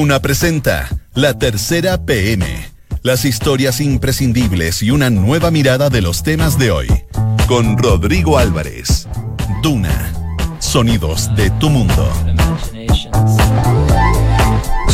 Duna presenta La Tercera PM. Las historias imprescindibles y una nueva mirada de los temas de hoy. Con Rodrigo Álvarez. Duna. Sonidos de tu mundo.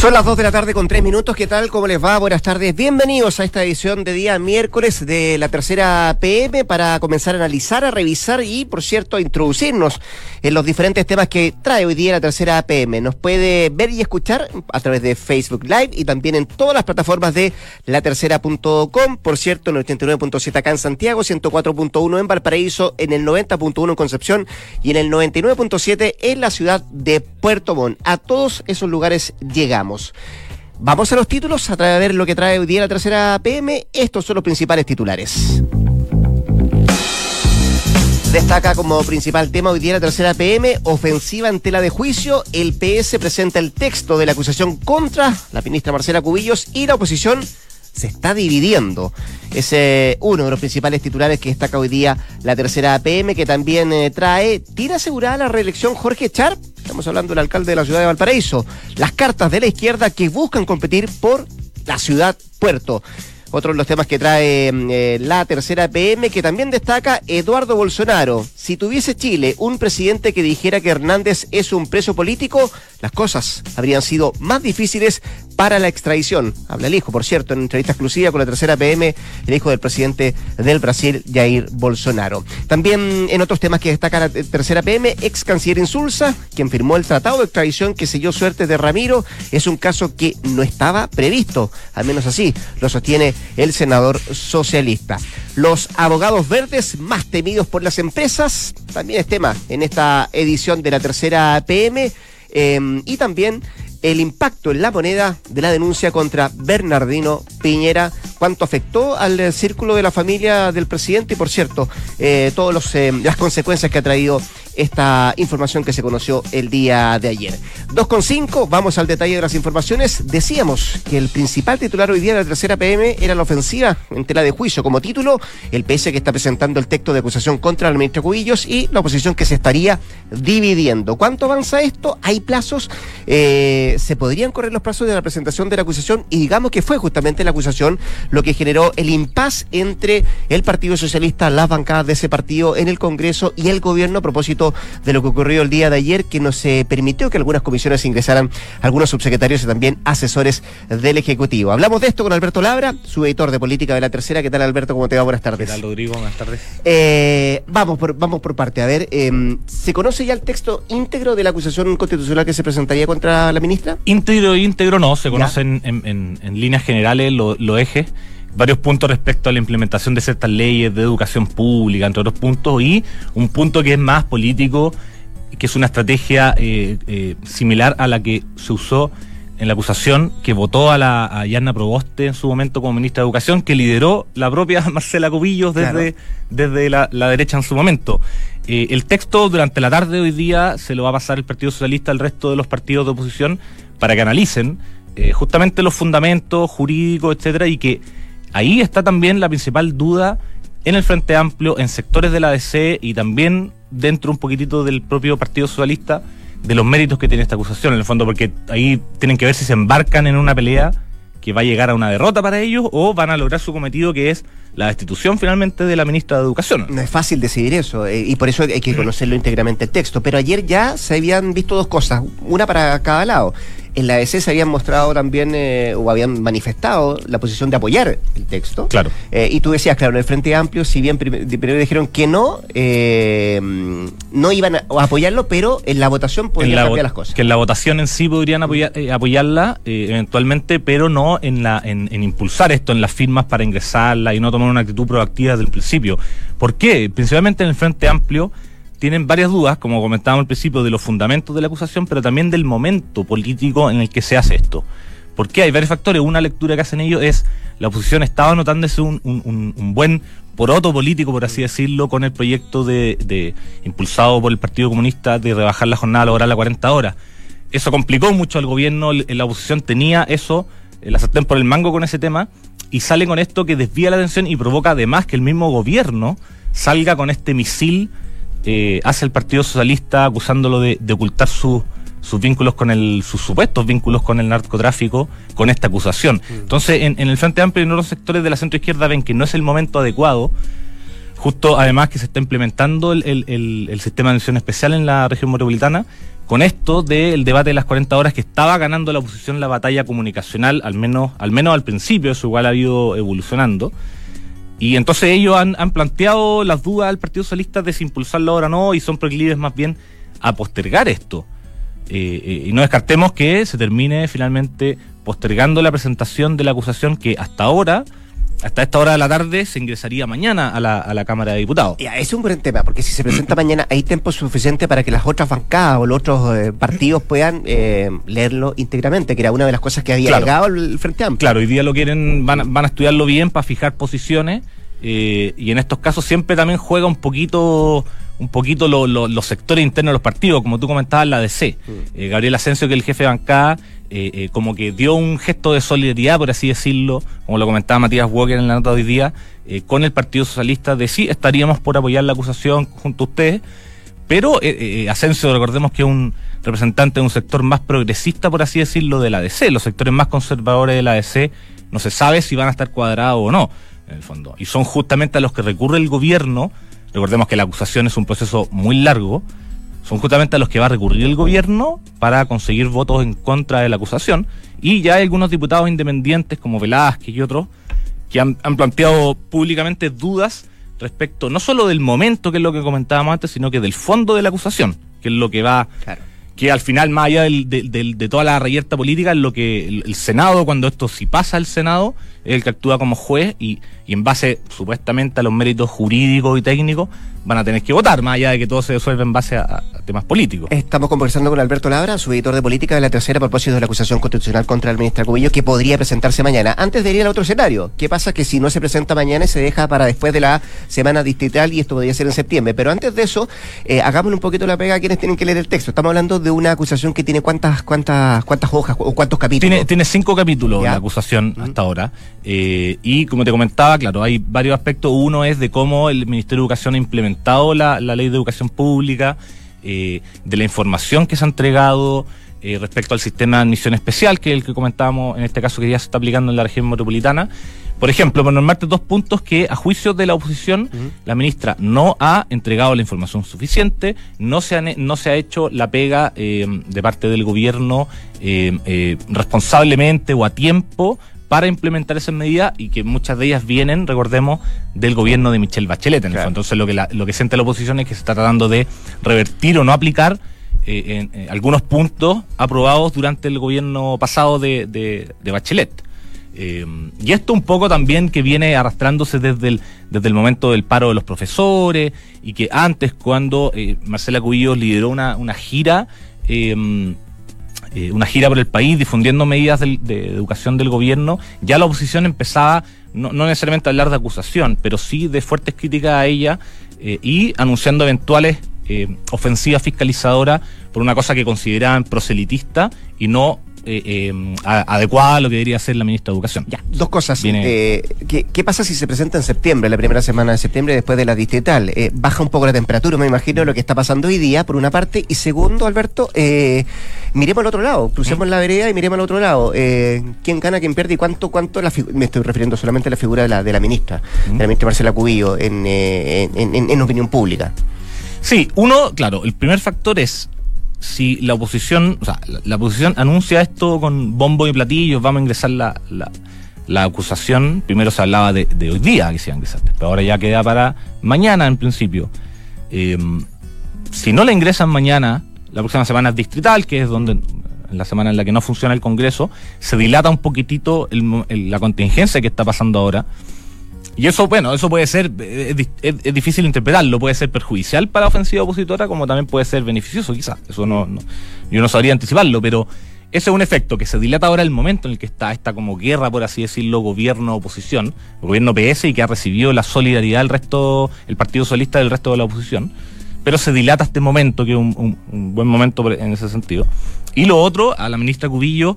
Son las 2 de la tarde con 3 minutos. ¿Qué tal? ¿Cómo les va? Buenas tardes. Bienvenidos a esta edición de día miércoles de la tercera PM para comenzar a analizar, a revisar y, por cierto, a introducirnos en los diferentes temas que trae hoy día la tercera PM. Nos puede ver y escuchar a través de Facebook Live y también en todas las plataformas de latercera.com. Por cierto, en el 89.7 acá en Santiago, 104.1 en Valparaíso, en el 90.1 en Concepción y en el 99.7 en la ciudad de Puerto Montt. A todos esos lugares llegamos. Vamos a los títulos a ver lo que trae hoy día la tercera PM. Estos son los principales titulares. Destaca como principal tema hoy día la tercera PM, ofensiva en tela de juicio. El PS presenta el texto de la acusación contra la ministra Marcela Cubillos y la oposición se está dividiendo. Es eh, uno de los principales titulares que destaca hoy día la tercera APM, que también eh, trae, ¿tiene asegurada la reelección Jorge Char? Estamos hablando del alcalde de la ciudad de Valparaíso. Las cartas de la izquierda que buscan competir por la ciudad puerto. Otro de los temas que trae eh, la tercera PM, que también destaca Eduardo Bolsonaro. Si tuviese Chile un presidente que dijera que Hernández es un preso político, las cosas habrían sido más difíciles para la extradición. Habla el hijo, por cierto, en entrevista exclusiva con la tercera PM, el hijo del presidente del Brasil, Jair Bolsonaro. También en otros temas que destaca la tercera PM, ex canciller Insulza, quien firmó el tratado de extradición que selló suerte de Ramiro, es un caso que no estaba previsto, al menos así lo sostiene el senador socialista. Los abogados verdes más temidos por las empresas, también es tema en esta edición de la tercera PM, eh, y también el impacto en la moneda de la denuncia contra Bernardino Piñera, cuánto afectó al eh, círculo de la familia del presidente y, por cierto, eh, todas eh, las consecuencias que ha traído esta información que se conoció el día de ayer. 2.5, vamos al detalle de las informaciones. Decíamos que el principal titular hoy día de la tercera PM era la ofensiva en tela de juicio. Como título, el PS que está presentando el texto de acusación contra el ministro Cubillos y la oposición que se estaría dividiendo. ¿Cuánto avanza esto? ¿Hay plazos? Eh, ¿Se podrían correr los plazos de la presentación de la acusación? Y digamos que fue justamente la acusación lo que generó el impas entre el Partido Socialista, las bancadas de ese partido en el Congreso y el gobierno a propósito de lo que ocurrió el día de ayer, que no se permitió que algunas comisiones ingresaran algunos subsecretarios y también asesores del Ejecutivo. Hablamos de esto con Alberto Labra, su editor de política de la tercera. ¿Qué tal, Alberto? ¿Cómo te va? Buenas tardes. ¿Qué tal, Rodrigo? Buenas tardes. Eh, vamos, por, vamos por parte. A ver, eh, ¿se conoce ya el texto íntegro de la acusación constitucional que se presentaría contra la ministra? Íntegro, íntegro no, se conocen en, líneas generales los lo ejes varios puntos respecto a la implementación de ciertas leyes de educación pública, entre otros puntos, y un punto que es más político, que es una estrategia eh, eh, similar a la que se usó en la acusación que votó a la a Yarna Proboste en su momento como ministra de Educación, que lideró la propia Marcela Cubillos desde, desde la, derecha en su momento. Eh, el texto durante la tarde de hoy día se lo va a pasar el Partido Socialista al resto de los partidos de oposición para que analicen justamente los fundamentos jurídicos, etcétera, y que ahí está también la principal duda en el Frente Amplio, en sectores de la ADC y también dentro un poquitito del propio Partido Socialista de los méritos que tiene esta acusación, en el fondo, porque ahí tienen que ver si se embarcan en una pelea que va a llegar a una derrota para ellos o van a lograr su cometido que es la destitución finalmente de la ministra de Educación. No es fácil decidir eso eh, y por eso hay que conocerlo íntegramente el texto. Pero ayer ya se habían visto dos cosas, una para cada lado en la ADC se habían mostrado también eh, o habían manifestado la posición de apoyar el texto. Claro. Eh, y tú decías, claro, en el Frente Amplio, si bien primero dijeron que no, no iban a apoyarlo, pero en la votación podrían cambiar las cosas. Que en la votación en sí podrían apoyarla eventualmente, pero no en, la, en, en, impulsar esto, en las firmas para ingresarla y no tomar una actitud proactiva desde el principio. ¿Por qué? Principalmente en el Frente Amplio tienen varias dudas, como comentábamos al principio, de los fundamentos de la acusación, pero también del momento político en el que se hace esto. Porque hay varios factores. Una lectura que hacen ellos es la oposición estaba notándose un, un, buen poroto político, por así decirlo, con el proyecto de, impulsado por el Partido Comunista de rebajar la jornada laboral a 40 horas. Eso complicó mucho al gobierno, la oposición tenía eso, la sartén por el mango con ese tema, y sale con esto que desvía la atención y provoca además que el mismo gobierno salga con este misil eh, hace el Partido Socialista acusándolo de, ocultar sus sus vínculos con el, sus supuestos vínculos con el narcotráfico con esta acusación. Mm. Entonces, en, el Frente Amplio y en otros sectores de la centro izquierda ven que no es el momento adecuado justo además que se está implementando el, el, sistema de atención especial en la región metropolitana, con esto del debate de las 40 horas que estaba ganando la oposición la batalla comunicacional, al menos, al menos al principio, eso igual ha ido evolucionando. Y entonces ellos han, planteado las dudas al Partido Socialista de si impulsarlo ahora o no, y son proclives más bien a postergar esto. Eh, eh, y no descartemos que se termine finalmente postergando la presentación de la acusación que hasta ahora hasta esta hora de la tarde se ingresaría mañana a la, a la Cámara de Diputados. Ya, es un buen tema, porque si se presenta mañana hay tiempo suficiente para que las otras bancadas o los otros eh, partidos puedan eh, leerlo íntegramente, que era una de las cosas que había llegado el Frente Amplio. Claro, hoy día lo quieren, van, van a estudiarlo bien para fijar posiciones eh, y en estos casos siempre también juega un poquito un poquito los sectores internos de los partidos, como tú comentabas, la DC. Mm. Gabriel Asensio, que es el jefe de bancada, eh, eh, como que dio un gesto de solidaridad, por así decirlo, como lo comentaba Matías Walker en la nota de hoy día, eh, con el Partido Socialista, de sí, estaríamos por apoyar la acusación junto a ustedes, pero Asensio, recordemos que es un representante de un sector más progresista, por así decirlo, de la DC, los sectores más conservadores de la DC, no se sabe si van a estar cuadrados o no, en el fondo, y son justamente a los que recurre el gobierno, recordemos que la acusación es un proceso muy largo, son justamente a los que va a recurrir el gobierno para conseguir votos en contra de la acusación. Y ya hay algunos diputados independientes como Velázquez y otros que han, planteado públicamente dudas respecto no solo del momento, que es lo que comentábamos antes, sino que del fondo de la acusación, que es lo que va, que al final, más allá de, toda la reyerta política, es lo que el, Senado, cuando esto si pasa al Senado, es el que actúa como juez y, y en base supuestamente a los méritos jurídicos y técnicos, van a tener que votar, más allá de que todo se resuelva en base a, temas políticos. Estamos conversando con Alberto Labra, su editor de política de la tercera a propósito de la acusación constitucional contra el ministro Cubillo, que podría presentarse mañana. Antes de ir al otro escenario, ¿qué pasa que si no se presenta mañana y se deja para después de la semana distrital y esto podría ser en septiembre? Pero antes de eso, eh, hagámosle un poquito la pega a quienes tienen que leer el texto. Estamos hablando de una acusación que tiene cuántas, cuántas, cuántas hojas o cuántos capítulos. Tiene, tiene cinco capítulos la acusación hasta ahora. Eh, y como te comentaba, claro, hay varios aspectos. Uno es de cómo el Ministerio de Educación ha implementado la, ley de educación pública, eh, de la información que se ha entregado eh, respecto al sistema de admisión especial, que es el que comentábamos en este caso que ya se está aplicando en la región metropolitana. Por ejemplo, por normarte dos puntos que a juicio de la oposición, la ministra no ha entregado la información suficiente, no se, no se ha hecho la pega eh, de parte del gobierno responsablemente o a tiempo para implementar esas medidas y que muchas de ellas vienen, recordemos, del gobierno de Michelle Bachelet. Entonces lo que, lo que siente la oposición es que se está tratando de revertir o no aplicar eh, en, algunos puntos aprobados durante el gobierno pasado de, de, Bachelet. Eh, y esto un poco también que viene arrastrándose desde el, desde el momento del paro de los profesores y que antes cuando eh, Marcela Cubillos lideró una, una gira eh, una gira por el país difundiendo medidas de, educación del gobierno, ya la oposición empezaba no, necesariamente a hablar de acusación, pero sí de fuertes críticas a ella eh, y anunciando eventuales eh, ofensivas fiscalizadoras por una cosa que consideraban proselitista y no eh, eh, adecuada a lo que debería ser la ministra de Educación. Ya, dos cosas. Eh, ¿qué, pasa si se presenta en septiembre, la primera semana de septiembre, después de la distrital? baja un poco la temperatura, me imagino, lo que está pasando hoy día, por una parte. Y segundo, Alberto, miremos al otro lado, crucemos la vereda y miremos al otro lado. ¿Quién gana, quién pierde y cuánto, cuánto la me estoy refiriendo solamente a la figura de la, de la ministra, de la ministra Marcela Cubillo, en, en opinión pública? Sí, uno, claro, el primer factor es si la oposición, o sea, la, oposición anuncia esto con bombo y platillos, vamos a ingresar la, la, acusación, primero se hablaba de, hoy día que se iba a ingresar, pero ahora ya queda para mañana en principio. Eh, si no la ingresan mañana, la próxima semana es distrital, que es donde la semana en la que no funciona el Congreso, se dilata un poquitito la contingencia que está pasando ahora y eso, bueno, eso puede ser, es, difícil interpretarlo, puede ser perjudicial para la ofensiva opositora como también puede ser beneficioso quizás. Eso no, yo no sabría anticiparlo, pero ese es un efecto que se dilata ahora el momento en el que está esta como guerra, por así decirlo, gobierno-oposición, gobierno PS y que ha recibido la solidaridad del resto, el Partido Socialista del resto de la oposición. Pero se dilata este momento, que es un, un buen momento en ese sentido. Y lo otro, a la ministra Cubillo,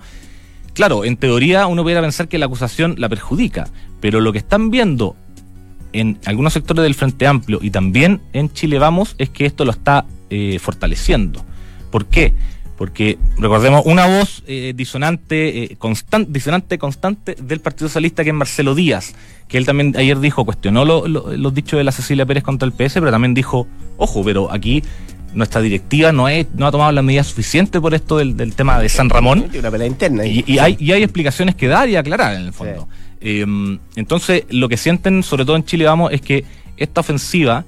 claro, en teoría uno pudiera pensar que la acusación la perjudica, pero lo que están viendo en algunos sectores del Frente Amplio y también en Chile Vamos es que esto lo está eh, fortaleciendo. ¿Por qué? porque recordemos una voz eh, disonante, eh, constante, disonante constante del Partido Socialista que es Marcelo Díaz, que él también ayer dijo, cuestionó los dichos de la Cecilia Pérez contra el PS, pero también dijo, ojo, pero aquí nuestra directiva no, no ha tomado las medidas suficientes por esto del, tema de San Ramón. Una pelea interna. Y, hay, y hay explicaciones que dar y aclarar en el fondo. Entonces, lo que sienten, sobre todo en Chile, vamos, es que esta ofensiva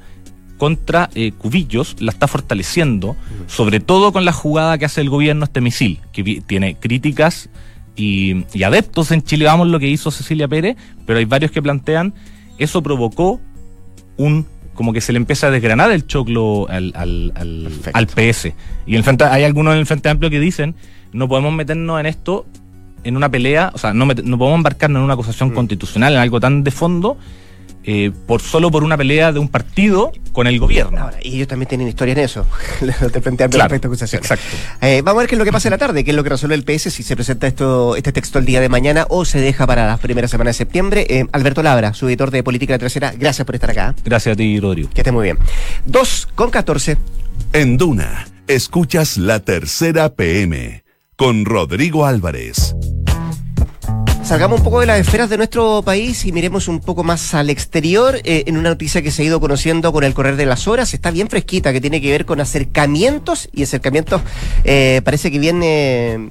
contra eh, Cubillos la está fortaleciendo, sobre todo con la jugada que hace el gobierno este misil, que tiene críticas y, adeptos en Chile, vamos, lo que hizo Cecilia Pérez, pero hay varios que plantean, eso provocó un como que se le empieza a desgranar el choclo al, al, al, PS. Y en frente, hay algunos en el Frente Amplio que dicen, no podemos meternos en esto en una pelea, o sea, no, no podemos embarcarnos en una acusación mm. constitucional, en algo tan de fondo, eh, por solo por una pelea de un partido con el gobierno. y ellos también tienen historia en eso, de frente a claro, acusación. Exacto. Eh, vamos a ver qué es lo que pasa en la tarde, qué es lo que resuelve el PS, si se presenta esto, este texto el día de mañana o se deja para la primera semana de septiembre. Eh, Alberto Labra, su editor de Política de Tercera, gracias por estar acá. Gracias a ti, Rodrigo. Que esté muy bien. Dos con 14. En Duna, escuchas la tercera PM con Rodrigo Álvarez. Salgamos un poco de las esferas de nuestro país y miremos un poco más al exterior eh, en una noticia que se ha ido conociendo con el correr de las horas. Está bien fresquita, que tiene que ver con acercamientos y acercamientos eh, parece que viene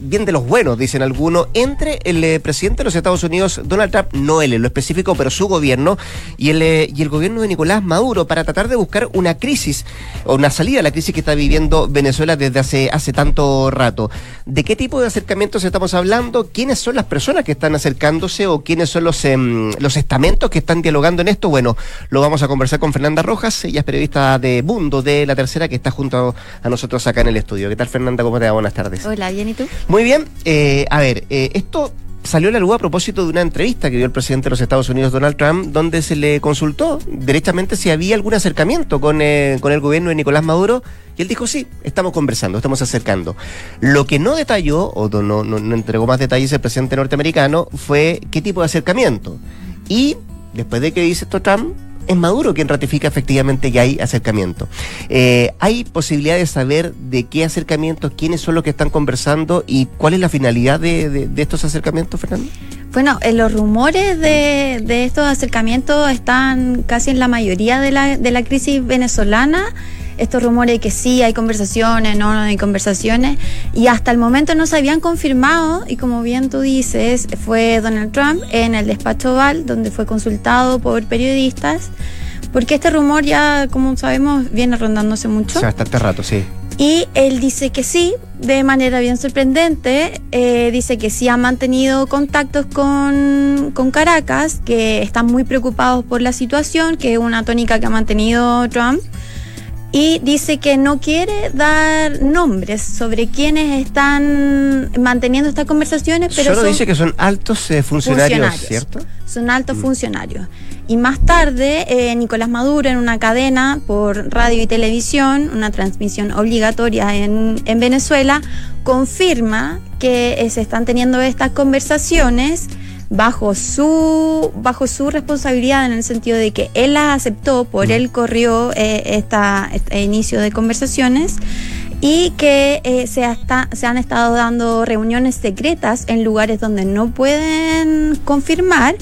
bien de los buenos, dicen algunos, entre el eh, presidente de los Estados Unidos, Donald Trump, no él en lo específico, pero su gobierno, y el, eh, y el gobierno de Nicolás Maduro, para tratar de buscar una crisis o una salida a la crisis que está viviendo Venezuela desde hace, hace tanto rato. ¿De qué tipo de acercamientos estamos hablando? ¿Quiénes son las personas que están acercándose o quiénes son los, em, los estamentos que están dialogando en esto? Bueno, lo vamos a conversar con Fernanda Rojas, ella es periodista de Mundo, de La Tercera, que está junto a nosotros acá en el estudio. ¿Qué tal, Fernanda? ¿Cómo te va? Buenas tardes. Hola, bien, ¿y tú? Muy bien. Eh, a ver, eh, esto salió a la luz a propósito de una entrevista que dio el presidente de los Estados Unidos, Donald Trump, donde se le consultó derechamente si había algún acercamiento con, eh, con el gobierno de Nicolás Maduro. Y él dijo, sí, estamos conversando, estamos acercando. Lo que no detalló, o no, no, no entregó más detalles el presidente norteamericano, fue qué tipo de acercamiento. Y después de que dice esto Trump, es Maduro quien ratifica efectivamente que hay acercamiento. Eh, ¿Hay posibilidad de saber de qué acercamientos, quiénes son los que están conversando y cuál es la finalidad de, estos acercamientos, Fernando? Bueno, eh, los rumores de, de, estos acercamientos están casi en la mayoría de la, de la crisis venezolana estos rumores de que sí hay conversaciones, no, no hay conversaciones, y hasta el momento no se habían confirmado, y como bien tú dices, fue Donald Trump en el despacho Oval, donde fue consultado por periodistas, porque este rumor ya, como sabemos, viene rondándose mucho. O sea, bastante rato, sí. Y él dice que sí, de manera bien sorprendente. Eh, dice que sí ha mantenido contactos con, con, Caracas, que están muy preocupados por la situación, que es una tónica que ha mantenido Trump y dice que no quiere dar nombres sobre quienes están manteniendo estas conversaciones, pero solo dice que son altos eh, funcionarios, ¿cierto? Son altos mm. funcionarios. Y más tarde, eh, Nicolás Maduro en una cadena por radio y televisión, una transmisión obligatoria en, en Venezuela, confirma que eh, se están teniendo estas conversaciones bajo su, bajo su responsabilidad en el sentido de que él las aceptó, por él corrió eh, esta, este inicio de conversaciones y que eh, se, hasta, se han estado dando reuniones secretas en lugares donde no pueden confirmar,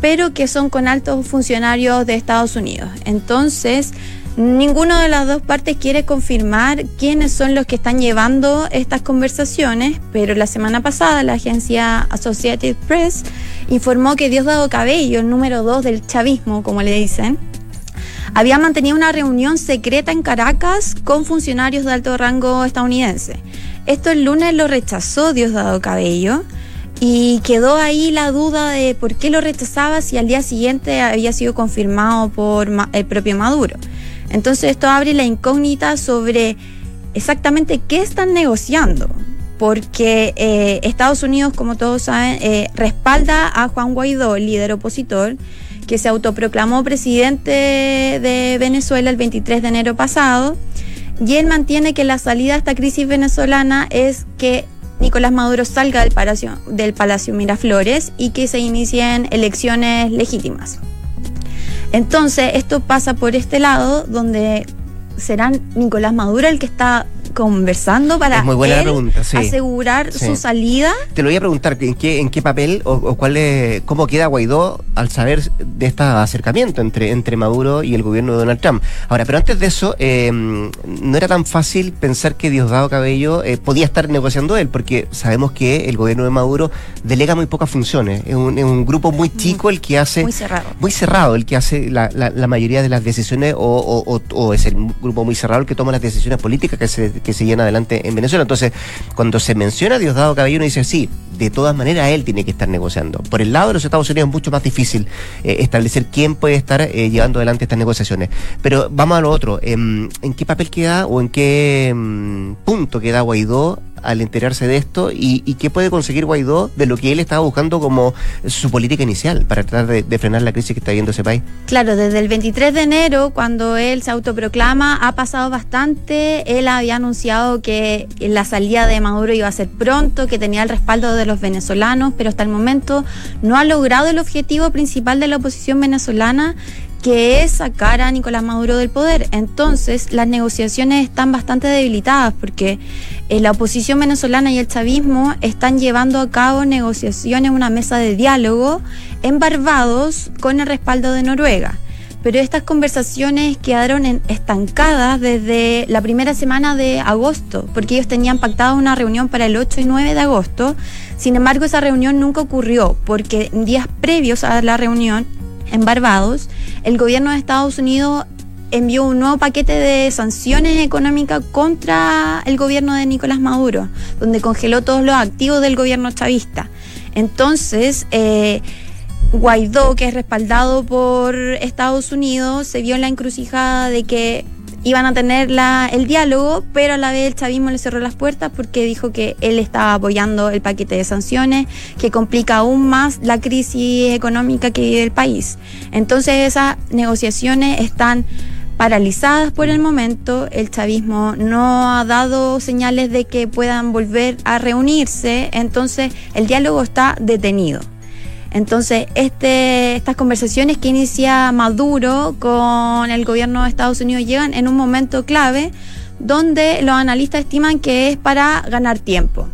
pero que son con altos funcionarios de Estados Unidos. Entonces, Ninguna de las dos partes quiere confirmar quiénes son los que están llevando estas conversaciones, pero la semana pasada la agencia Associated Press informó que Diosdado Cabello, el número dos del chavismo, como le dicen, había mantenido una reunión secreta en Caracas con funcionarios de alto rango estadounidense. Esto el lunes lo rechazó Diosdado Cabello y quedó ahí la duda de por qué lo rechazaba si al día siguiente había sido confirmado por el propio Maduro. Entonces esto abre la incógnita sobre exactamente qué están negociando, porque eh, Estados Unidos, como todos saben, eh, respalda a Juan Guaidó, líder opositor, que se autoproclamó presidente de Venezuela el 23 de enero pasado, y él mantiene que la salida a esta crisis venezolana es que Nicolás Maduro salga del Palacio, del Palacio Miraflores y que se inicien elecciones legítimas. Entonces, esto pasa por este lado, donde será Nicolás Maduro el que está conversando para Es muy buena la pregunta, sí. asegurar Sí. su salida? Te lo voy a preguntar, ¿en qué, en qué papel o, o cuál es, cómo queda Guaidó al saber de este acercamiento entre, entre Maduro y el gobierno de Donald Trump? Ahora, pero antes de eso, eh, no era tan fácil pensar que Diosdado Cabello eh, podía estar negociando él, porque sabemos que el gobierno de Maduro delega muy pocas funciones. Es un, es un grupo muy chico el que hace... Muy cerrado. Muy cerrado, el que hace la, la- la mayoría de las decisiones, o, o- o- o es el grupo muy cerrado el que toma las decisiones políticas que se, que se llevan adelante en Venezuela. Entonces, cuando se menciona a Diosdado Cabello, uno dice, sí, de todas maneras él tiene que estar negociando. Por el lado de los Estados Unidos es mucho más difícil eh, establecer quién puede estar eh, llevando adelante estas negociaciones. Pero vamos a lo otro, em, ¿en qué papel queda o en qué em, punto queda Guaidó al enterarse de esto y, qué puede conseguir Guaidó de lo que él estaba buscando como su política inicial para tratar de, de frenar la crisis que está viviendo ese país? Claro, desde el 23 de enero, cuando él se autoproclama, ha pasado bastante. Él había anunciado que la salida de Maduro iba a ser pronto, que tenía el respaldo de los venezolanos, pero hasta el momento no ha logrado el objetivo principal de la oposición venezolana que es sacar a Nicolás Maduro del poder. Entonces, las negociaciones están bastante debilitadas porque eh, la oposición venezolana y el chavismo están llevando a cabo negociaciones, una mesa de diálogo en Barbados con el respaldo de Noruega. Pero estas conversaciones quedaron estancadas desde la primera semana de agosto, porque ellos tenían pactado una reunión para el 8 y 9 de agosto. Sin embargo, esa reunión nunca ocurrió, porque en días previos a la reunión en Barbados, el gobierno de Estados Unidos envió un nuevo paquete de sanciones económicas contra el gobierno de Nicolás Maduro, donde congeló todos los activos del gobierno chavista. Entonces, eh, Guaidó, que es respaldado por Estados Unidos, se vio en la encrucijada de que iban a tener la- el diálogo, pero a la vez el chavismo le cerró las puertas porque dijo que él estaba apoyando el paquete de sanciones, que complica aún más la crisis económica que vive el país. Entonces esas negociaciones están paralizadas por el momento, el chavismo no ha dado señales de que puedan volver a reunirse, entonces el diálogo está detenido. Entonces, este, estas conversaciones que inicia Maduro con el gobierno de Estados Unidos llegan en un momento clave donde los analistas estiman que es para ganar tiempo.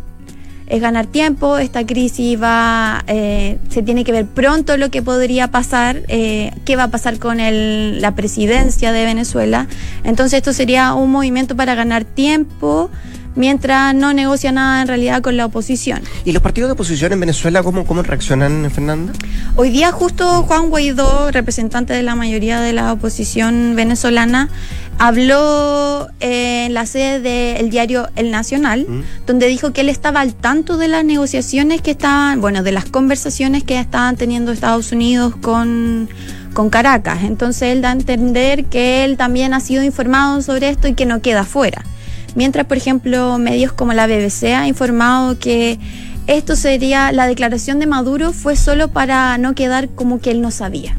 Es ganar tiempo, esta crisis va, eh, se tiene que ver pronto lo que podría pasar, eh, qué va a pasar con el- la presidencia de Venezuela. Entonces esto sería un movimiento para ganar tiempo mientras no negocia nada en realidad con la oposición. ¿Y los partidos de oposición en Venezuela cómo, cómo reaccionan, Fernanda? Hoy día justo Juan Guaidó, representante de la mayoría de la oposición venezolana, habló eh, en la sede del diario El Nacional, Mm. donde dijo que él estaba al tanto de las negociaciones que estaban, bueno, de las conversaciones que estaban teniendo Estados Unidos con, con Caracas. Entonces él da a entender que él también ha sido informado sobre esto y que no queda fuera. Mientras, por ejemplo, medios como la BBC ha informado que esto sería, la declaración de Maduro fue solo para no quedar como que él no sabía.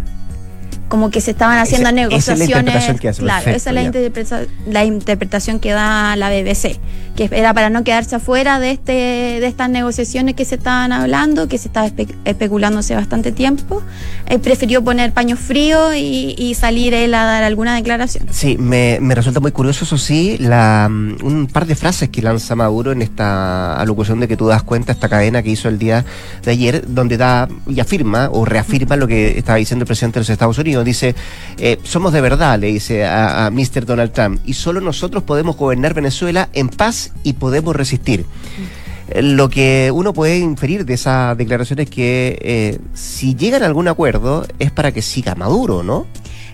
Como que se estaban haciendo Esa- esa es la negociaciones. interpretación que hace, claro, perfecto, esa es la, interpreta- la interpretación que da la BBC, que era para no quedarse afuera de este de estas negociaciones que se estaban hablando, que se estaba espe- especulando hace bastante tiempo. Él prefirió poner paños fríos y, y salir él a dar alguna declaración. Sí, me, me resulta muy curioso, eso sí, la, mm, un par de frases que lanza Maduro en esta alocución de que tú das cuenta, esta cadena que hizo el día de ayer, donde da y afirma o reafirma lo que estaba diciendo el presidente de los Estados Unidos. Dice, eh, somos de verdad, le dice a, a Mr. Donald Trump, y solo nosotros podemos gobernar Venezuela en paz y podemos resistir. Eh, Lo que uno puede inferir de esa declaración es que eh, si llegan a algún acuerdo es para que siga Maduro, ¿no?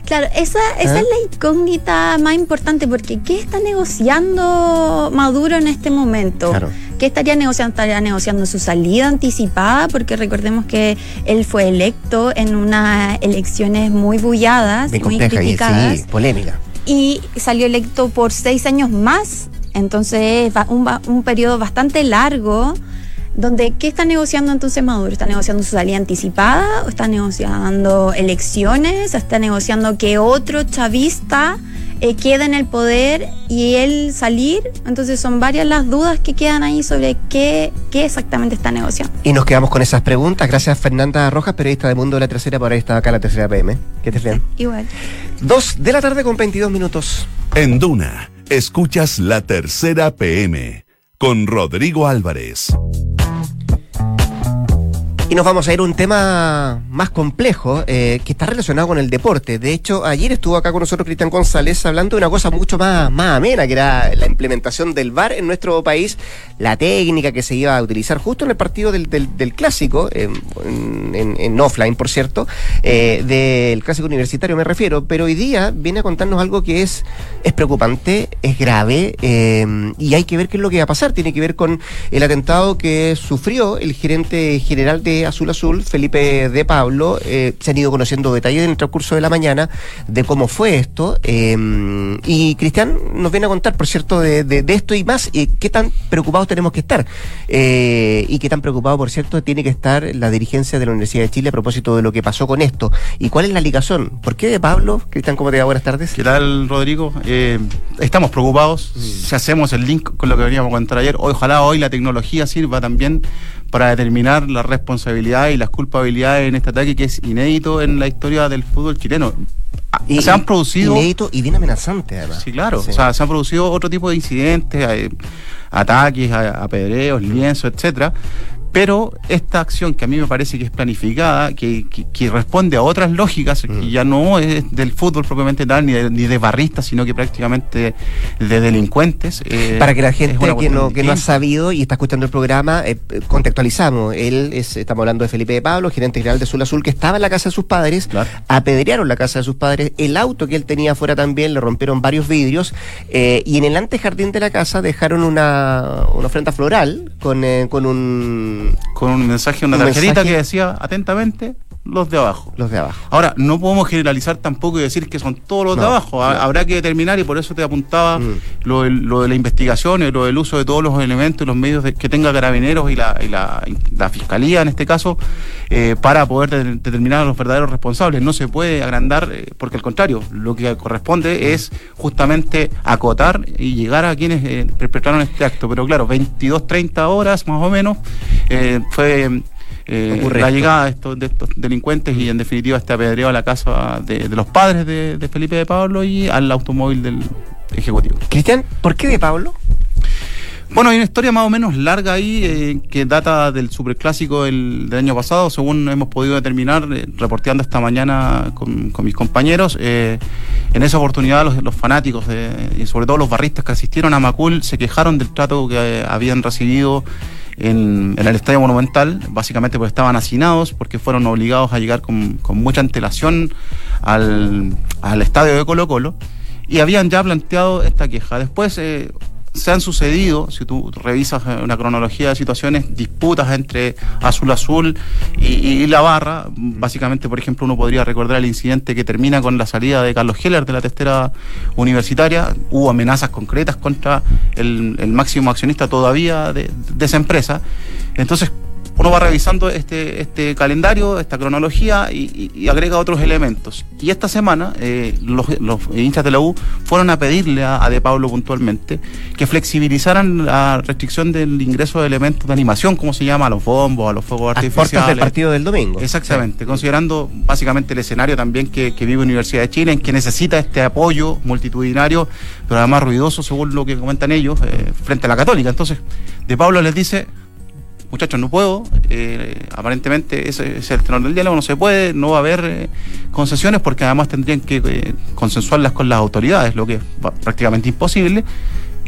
Claro, esa, esa ¿Ah? es la incógnita más importante, porque ¿qué está negociando Maduro en este momento? Claro. ¿Qué estaría negociando? Estaría negociando su salida anticipada, porque recordemos que él fue electo en unas elecciones muy bulladas, muy y criticadas, sí, polémica. y salió electo por seis años más. Entonces, va- un, periodo bastante largo. Donde, ¿qué está negociando entonces Maduro? ¿Está negociando su salida anticipada? ¿O está negociando elecciones? ¿Está negociando que otro chavista eh, quede en el poder y él salir? Entonces son varias las dudas que quedan ahí sobre qué, qué exactamente está negociando. Y nos quedamos con esas preguntas. Gracias Fernanda Rojas, periodista de Mundo de la Tercera, por haber estado acá en la Tercera PM. Que estés bien. Igual. Dos de la tarde con 22 minutos. En Duna, Escuchas la tercera PM con Rodrigo Álvarez. Y nos vamos a ir a un tema más complejo eh, que está relacionado con el deporte. De hecho, ayer estuvo acá con nosotros Cristian González hablando de una cosa mucho más, más amena, que era la implementación del VAR en nuestro país, la técnica que se iba a utilizar justo en el partido del, del, clásico, en, offline, por cierto, eh, del clásico universitario me refiero, pero hoy día viene a contarnos algo que es, es preocupante, es grave, eh, y hay que ver qué es lo que va a pasar. Tiene que ver con el atentado que sufrió el gerente general de Azul Azul, Felipe de Pablo, eh, se han ido conociendo detalles en el transcurso de la mañana de cómo fue esto. Eh, y Cristian nos viene a contar, por cierto, de, esto y más, y qué tan preocupados tenemos que estar. Eh, y qué tan preocupado, por cierto, tiene que estar la dirigencia de la Universidad de Chile a propósito de lo que pasó con esto. ¿Y cuál es la ligazón? ¿Por qué de Pablo? Cristian, ¿cómo te va? Buenas tardes. ¿Qué tal, Rodrigo? estamos preocupados. Si hacemos el link con lo que veníamos a contar ayer, ojalá hoy la tecnología sirva también para determinar la responsabilidad y las culpabilidades en este ataque que es inédito en la historia del fútbol chileno. Ah, y, se han producido. Inédito y bien amenazante, además. Sí, claro. O sea, se han producido otro tipo de incidentes, ataques, apedreos, lienzos, etcétera pero esta acción que a mí me parece que es planificada, que, que, responde a otras lógicas, que mm. ya no es del fútbol propiamente tal, ni de, ni de barristas, sino que prácticamente de delincuentes. Eh, Para que la gente que no, que no ha sabido y está escuchando el programa, eh, contextualizamos. Él es, estamos hablando de Felipe de Pablo, gerente general de Azul Azul, que estaba en la casa de sus padres, apedrearon la casa de sus padres, el auto que él tenía afuera también, le rompieron varios vidrios, eh, y en el antejardín de la casa dejaron una, una ofrenda floral con, con un con un mensaje, una tarjetita que decía atentamente los de abajo. Los de abajo. Ahora, no podemos generalizar tampoco y decir que son todos los de abajo. Habrá que determinar, y por eso te apuntaba mm. lo, de, la investigación y lo del uso de todos los elementos y los medios que tenga Carabineros y la, y la, Fiscalía, en este caso, eh, para poder determinar a los verdaderos responsables. No se puede agrandar, eh, porque al contrario, lo que corresponde mm. es justamente acotar y llegar a quienes eh, perpetraron este acto. Pero claro, 22, 30 horas más o menos fue eh, la llegada de estos, de estos, delincuentes y en definitiva este apedreo a la casa de, los padres de, Felipe de Pablo y al automóvil del Ejecutivo. Cristian, ¿por qué de Pablo? Bueno, hay una historia más o menos larga ahí eh, que data del superclásico del, del, año pasado, según hemos podido determinar, eh, reporteando esta mañana con, mis compañeros. en esa oportunidad los, fanáticos y sobre todo los barristas que asistieron a Macul se quejaron del trato que habían recibido en, el Estadio Monumental, básicamente porque estaban hacinados, porque fueron obligados a llegar con, mucha antelación al, al, estadio de Colo Colo, y habían ya planteado esta queja. Después, eh, se han sucedido, si tú revisas una cronología de situaciones, disputas entre Azul Azul y, la barra. Básicamente, por ejemplo, uno podría recordar el incidente que termina con la salida de Carlos Heller de la testera universitaria. Hubo amenazas concretas contra el, máximo accionista todavía de, de esa empresa. Entonces, uno va revisando este, este calendario, esta cronología y, agrega otros elementos. Y esta semana eh, los, hinchas de la U fueron a pedirle a, De Pablo puntualmente que flexibilizaran la restricción del ingreso de elementos de animación, como se llama, a los bombos, a los fuegos artificiales. del partido del domingo. Exactamente, considerando básicamente el escenario también que, que vive Universidad de Chile, en que necesita este apoyo multitudinario, pero además ruidoso, según lo que comentan ellos, eh, frente a la católica. Entonces, De Pablo les dice muchachos, no puedo, eh, aparentemente ese es el tenor del diálogo, no se puede, no va a haber eh, concesiones porque además tendrían que eh, consensuarlas con las autoridades, lo que es prácticamente imposible.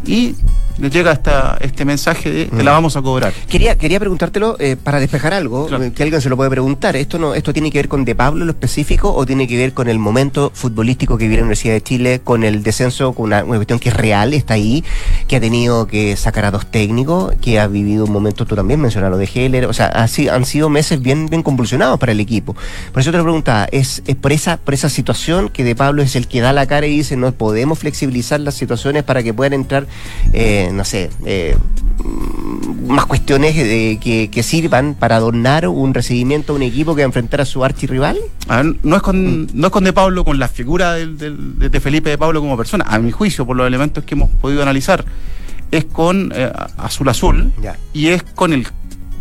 Y le llega esta, este mensaje de te la mm. vamos a cobrar. Quería, quería preguntártelo eh, para despejar algo, que alguien se lo puede preguntar. ¿Esto no esto tiene que ver con De Pablo lo específico o tiene que ver con el momento futbolístico que vive la Universidad de Chile, con el descenso, con una, cuestión que es real, está ahí, que ha tenido que sacar a dos técnicos, que ha vivido un momento, tú también mencionaste lo de Heller, o sea, así, han sido meses bien, bien convulsionados para el equipo. Por eso te lo preguntaba, ¿es, es por, esa, por esa situación que De Pablo es el que da la cara y dice no podemos flexibilizar las situaciones para que puedan entrar... Eh, no sé, eh, más cuestiones que, sirvan para adornar un recibimiento a un equipo que va a enfrentar a su archirrival? no, es con, no es con De Pablo, con la figura de, Felipe de Pablo como persona, a mi juicio, por los elementos que hemos podido analizar, es con eh, Azul Azul y es con el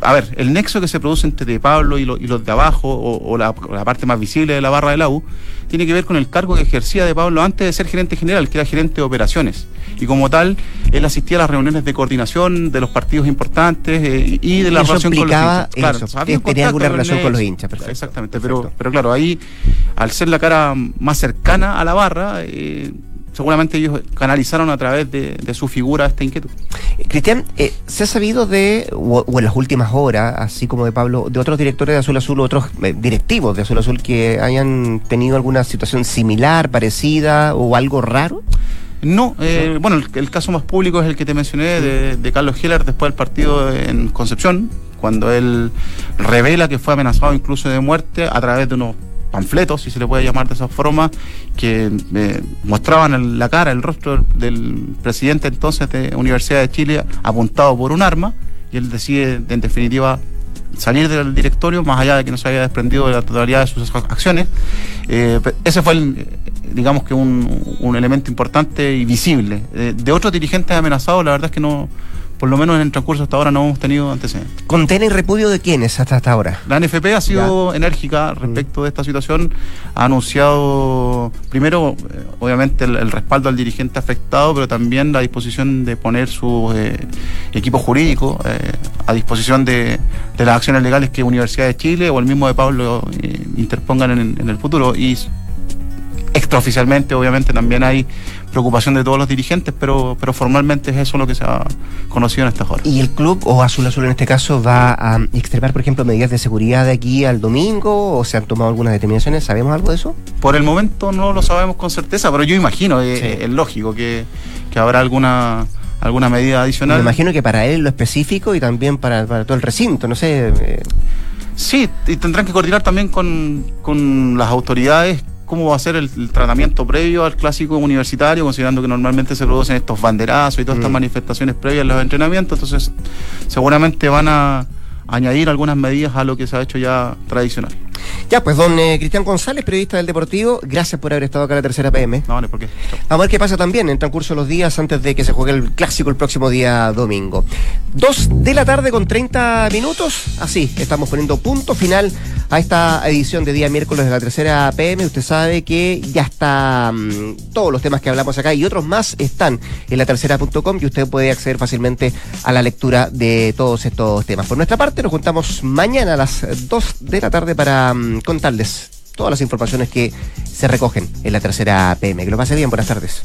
a ver, el nexo que se produce entre de Pablo y, los de abajo, o, la, parte más visible de la barra de la U, tiene que ver con el cargo que ejercía de Pablo antes de ser gerente general, que era gerente de operaciones. Y como tal, él asistía a las reuniones de coordinación de los partidos importantes eh, y de la relación con los hinchas. Claro, tenía alguna relación con los hinchas, perfecto. Exactamente, Pero, pero claro, ahí, al ser la cara más cercana a la barra, eh, seguramente ellos canalizaron a través de, su figura esta inquietud. Cristian, eh, ¿se ha sabido de, o, en las últimas horas, así como de Pablo, de otros directores de Azul Azul, otros eh, directivos de Azul Azul que hayan tenido alguna situación similar, parecida o algo raro? No, eh, bueno, el, caso más público es el que te mencioné de, de Carlos Heller después del partido en Concepción, cuando él revela que fue amenazado incluso de muerte a través de unos panfletos, si se le puede llamar de esa forma, que eh, mostraban la cara, el rostro del presidente entonces de Universidad de Chile apuntado por un arma, y él decide, en definitiva, salir del directorio, más allá de que no se haya desprendido de la totalidad de sus acciones. Eh, ese fue, el, digamos que un, un, elemento importante y visible. de otros dirigentes amenazados, la verdad es que no, por lo menos en el transcurso hasta ahora no hemos tenido antecedentes. ¿Condena y repudio de quiénes hasta, hasta ahora? La NFP ha sido enérgica respecto de esta situación. Ha anunciado, primero, eh, obviamente, el, respaldo al dirigente afectado, pero también la disposición de poner su eh, equipo jurídico eh, a disposición de, las acciones legales que Universidad de Chile o el mismo de Pablo interpongan en, en el futuro. Y extraoficialmente, obviamente, también hay preocupación de todos los dirigentes, pero, pero formalmente es eso lo que se ha conocido en estas horas. ¿Y el club, o Azul Azul en este caso, va a extremar, por ejemplo, medidas de seguridad de aquí al domingo? ¿O se han tomado algunas determinaciones? ¿Sabemos algo de eso? Por el momento no lo sabemos con certeza, pero yo imagino, eh, es, lógico que, habrá alguna alguna medida adicional. Me imagino que para él lo específico y también para, todo el recinto, no sé. Eh. Sí, y tendrán que coordinar también con, con las autoridades cómo va a ser el, tratamiento previo al clásico universitario, considerando que normalmente se producen estos banderazos y todas estas mm. manifestaciones previas a los entrenamientos, entonces seguramente van a añadir algunas medidas a lo que se ha hecho ya tradicional. Ya, pues don eh, Cristian González, periodista del Deportivo, gracias por haber estado acá en la tercera PM. No, no, ¿por qué? Vamos a ver qué pasa también en transcurso de los días antes de que se juegue el clásico el próximo día domingo. Dos de la tarde con 30 minutos. Así, estamos poniendo punto final a esta edición de día miércoles de la tercera PM. Usted sabe que ya está mm, todos los temas que hablamos acá y otros más están en la tercera.com y usted puede acceder fácilmente a la lectura de todos estos temas. Por nuestra parte, nos juntamos mañana a las 2 de la tarde para mm, contarles todas las informaciones que se recogen en la tercera PM. Que lo pase bien, buenas tardes.